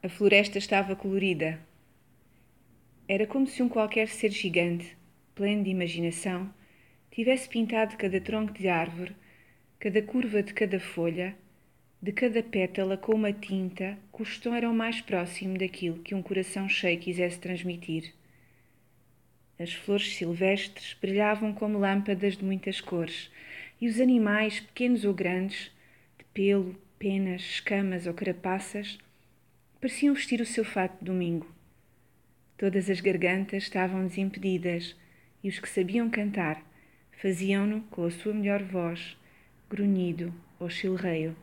A floresta estava colorida. Era como se um qualquer ser gigante, pleno de imaginação, tivesse pintado cada tronco de árvore, cada curva de cada folha, de cada pétala com uma tinta cujo tom era o mais próximo daquilo que um coração cheio quisesse transmitir. As flores silvestres brilhavam como lâmpadas de muitas cores, e os animais, pequenos ou grandes, de pelo, penas, escamas ou carapaças, pareciam vestir o seu fato de domingo. Todas as gargantas estavam desimpedidas, e os que sabiam cantar faziam-no com a sua melhor voz, grunhido ou chilreio.